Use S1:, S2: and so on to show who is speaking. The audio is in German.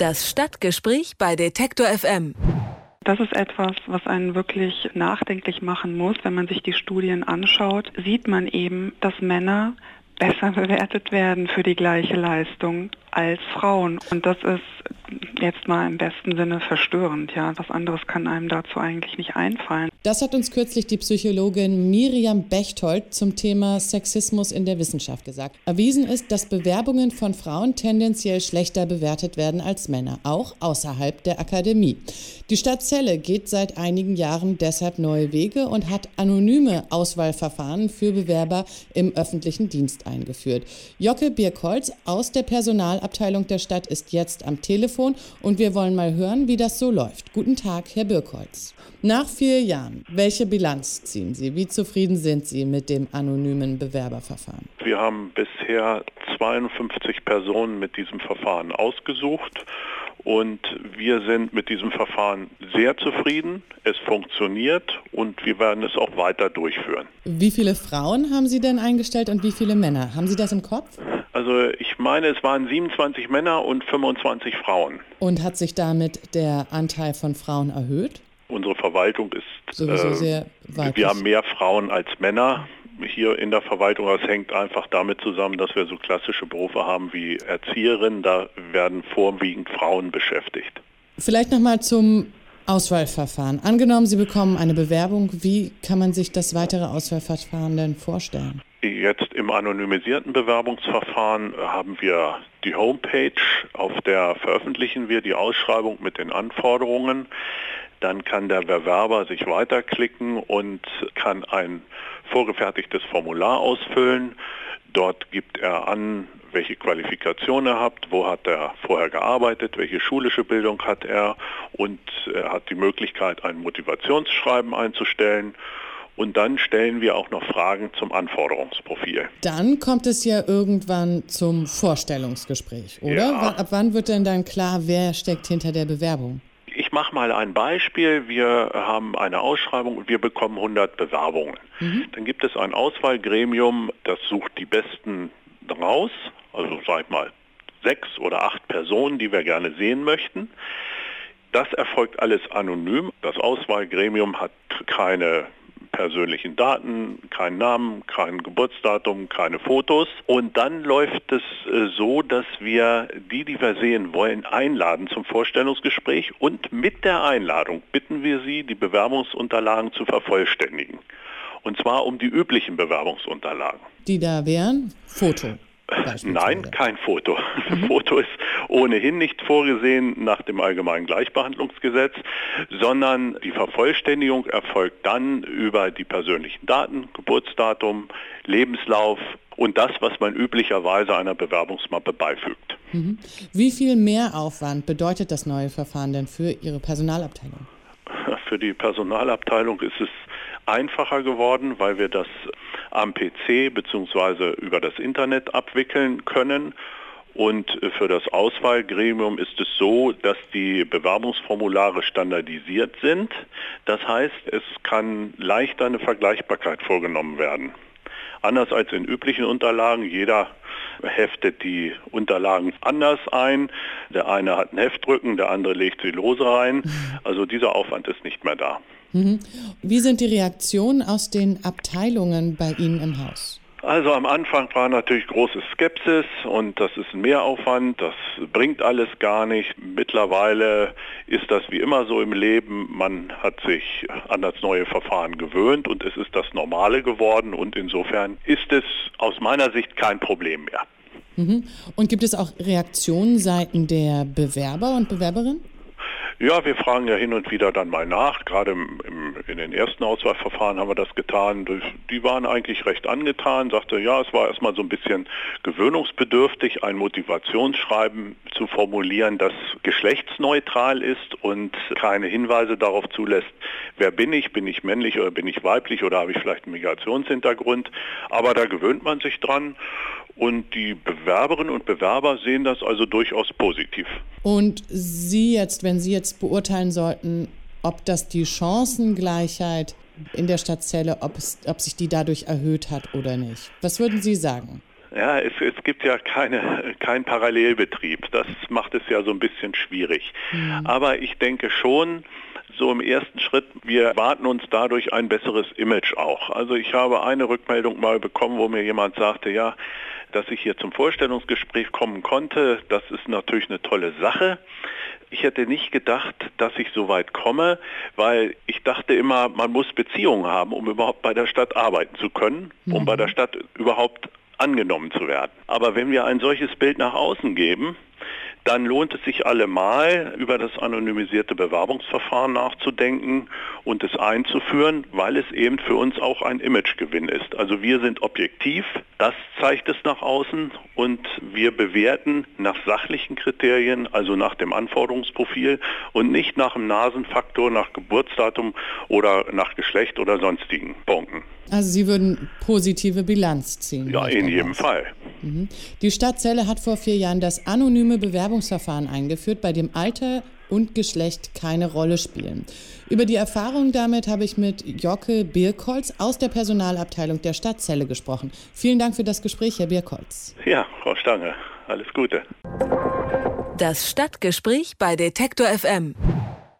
S1: Das Stadtgespräch bei Detektor FM.
S2: Das ist etwas, was einen wirklich nachdenklich machen muss. Wenn man sich die Studien anschaut, sieht man eben, dass Männer besser bewertet werden für die gleiche Leistung als Frauen. Und das ist jetzt mal im besten Sinne verstörend. Ja, was anderes kann einem dazu eigentlich nicht einfallen.
S3: Das hat uns kürzlich die Psychologin Miriam Bechtold zum Thema Sexismus in der Wissenschaft gesagt. Erwiesen ist, dass Bewerbungen von Frauen tendenziell schlechter bewertet werden als Männer, auch außerhalb der Akademie. Die Stadt Celle geht seit einigen Jahren deshalb neue Wege und hat anonyme Auswahlverfahren für Bewerber im öffentlichen Dienst eingeführt. Jocke Birkholz aus der Personal Personalabteilung der Stadt ist jetzt am Telefon und wir wollen mal hören, wie das so läuft. Guten Tag, Herr Birkholz. Nach vier Jahren, welche Bilanz ziehen Sie? Wie zufrieden sind Sie mit dem anonymen Bewerberverfahren?
S4: Wir haben bisher 52 Personen mit diesem Verfahren ausgesucht und wir sind mit diesem Verfahren sehr zufrieden. Es funktioniert und wir werden es auch weiter durchführen.
S3: Wie viele Frauen haben Sie denn eingestellt und wie viele Männer? Haben Sie das im Kopf?
S4: Also ich meine, es waren 27 Männer und 25 Frauen.
S3: Und hat sich damit der Anteil von Frauen erhöht?
S4: Unsere Verwaltung ist
S3: sowieso äh, sehr weiblich.
S4: Wir haben mehr Frauen als Männer hier in der Verwaltung. Das hängt einfach damit zusammen, dass wir so klassische Berufe haben wie Erzieherin. Da werden vorwiegend Frauen beschäftigt.
S3: Vielleicht noch mal zum Auswahlverfahren. Angenommen, Sie bekommen eine Bewerbung. Wie kann man sich das weitere Auswahlverfahren denn vorstellen?
S4: Jetzt im anonymisierten Bewerbungsverfahren haben wir die Homepage, auf der veröffentlichen wir die Ausschreibung mit den Anforderungen. Dann kann der Bewerber sich weiterklicken und kann ein vorgefertigtes Formular ausfüllen. Dort gibt er an, welche Qualifikation er hat, wo hat er vorher gearbeitet, welche schulische Bildung hat er und er hat die Möglichkeit, ein Motivationsschreiben einzustellen. Und dann stellen wir auch noch Fragen zum Anforderungsprofil.
S3: Dann kommt es ja irgendwann zum Vorstellungsgespräch, oder?
S4: Ja.
S3: Ab wann wird denn dann klar, wer steckt hinter der Bewerbung?
S4: Ich mache mal ein Beispiel. Wir haben eine Ausschreibung und wir bekommen 100 Bewerbungen. Mhm. Dann gibt es ein Auswahlgremium, das sucht die besten raus, also sag ich mal sechs oder acht Personen, die wir gerne sehen möchten. Das erfolgt alles anonym. Das Auswahlgremium hat keine persönlichen Daten, keinen Namen, kein Geburtsdatum, keine Fotos. Und dann läuft es äh, so, dass wir die, die wir sehen wollen, einladen zum Vorstellungsgespräch und mit der Einladung bitten wir sie, die Bewerbungsunterlagen zu vervollständigen. Und zwar um die üblichen Bewerbungsunterlagen.
S3: Die da wären Foto.
S4: Nein, kein Foto. Mhm. Foto ist ohnehin nicht vorgesehen nach dem Allgemeinen Gleichbehandlungsgesetz, sondern die Vervollständigung erfolgt dann über die persönlichen Daten, Geburtsdatum, Lebenslauf und das, was man üblicherweise einer Bewerbungsmappe beifügt.
S3: Mhm. Wie viel Mehraufwand bedeutet das neue Verfahren denn für Ihre Personalabteilung?
S4: Für die Personalabteilung ist es einfacher geworden, weil wir das am PC bzw. über das Internet abwickeln können. Und für das Auswahlgremium ist es so, dass die Bewerbungsformulare standardisiert sind. Das heißt, es kann leichter eine Vergleichbarkeit vorgenommen werden. Anders als in üblichen Unterlagen, jeder heftet die Unterlagen anders ein. Der eine hat einen Heftrücken, der andere legt sie lose rein. Also dieser Aufwand ist nicht mehr da.
S3: Mhm. Wie sind die Reaktionen aus den Abteilungen bei Ihnen im Haus?
S4: Also am Anfang war natürlich große Skepsis und das ist ein Mehraufwand, das bringt alles gar nicht. Mittlerweile ist das wie immer so im Leben, man hat sich an das neue Verfahren gewöhnt und es ist das Normale geworden und insofern ist es aus meiner Sicht kein Problem mehr.
S3: Mhm. Und gibt es auch Reaktionen seitens der Bewerber und Bewerberinnen?
S4: Ja, wir fragen ja hin und wieder dann mal nach. Gerade im, im, in den ersten Auswahlverfahren haben wir das getan. Die waren eigentlich recht angetan, sagte, ja, es war erstmal so ein bisschen gewöhnungsbedürftig, ein Motivationsschreiben zu formulieren, das geschlechtsneutral ist und keine Hinweise darauf zulässt, wer bin ich, bin ich männlich oder bin ich weiblich oder habe ich vielleicht einen Migrationshintergrund. Aber da gewöhnt man sich dran und die Bewerberinnen und Bewerber sehen das also durchaus positiv.
S3: Und Sie jetzt, wenn Sie jetzt beurteilen sollten, ob das die Chancengleichheit in der Stadt Celle, ob, es, ob sich die dadurch erhöht hat oder nicht, was würden Sie sagen?
S4: Ja, es, es gibt ja keine, keinen Parallelbetrieb. Das macht es ja so ein bisschen schwierig. Mhm. Aber ich denke schon, so im ersten Schritt, wir warten uns dadurch ein besseres Image auch. Also ich habe eine Rückmeldung mal bekommen, wo mir jemand sagte, ja, dass ich hier zum Vorstellungsgespräch kommen konnte, das ist natürlich eine tolle Sache. Ich hätte nicht gedacht, dass ich so weit komme, weil ich dachte immer, man muss Beziehungen haben, um überhaupt bei der Stadt arbeiten zu können, um mhm. bei der Stadt überhaupt angenommen zu werden. Aber wenn wir ein solches Bild nach außen geben, dann lohnt es sich allemal, über das anonymisierte Bewerbungsverfahren nachzudenken und es einzuführen, weil es eben für uns auch ein Imagegewinn ist. Also wir sind objektiv, das zeigt es nach außen und wir bewerten nach sachlichen Kriterien, also nach dem Anforderungsprofil und nicht nach dem Nasenfaktor, nach Geburtsdatum oder nach Geschlecht oder sonstigen Punkten.
S3: Also Sie würden positive Bilanz ziehen?
S4: Ja, in jedem Fall.
S3: Mhm. Die Stadt Celle hat vor vier Jahren das anonyme Bewerbungsverfahren eingeführt, bei dem Alter und Geschlecht keine Rolle spielen. Über die Erfahrung damit habe ich mit Jocke Birkholz aus der Personalabteilung der Stadt Celle gesprochen. Vielen Dank für das Gespräch, Herr Birkholz.
S4: Ja, Frau Stange, alles Gute.
S1: Das Stadtgespräch bei Detektor FM.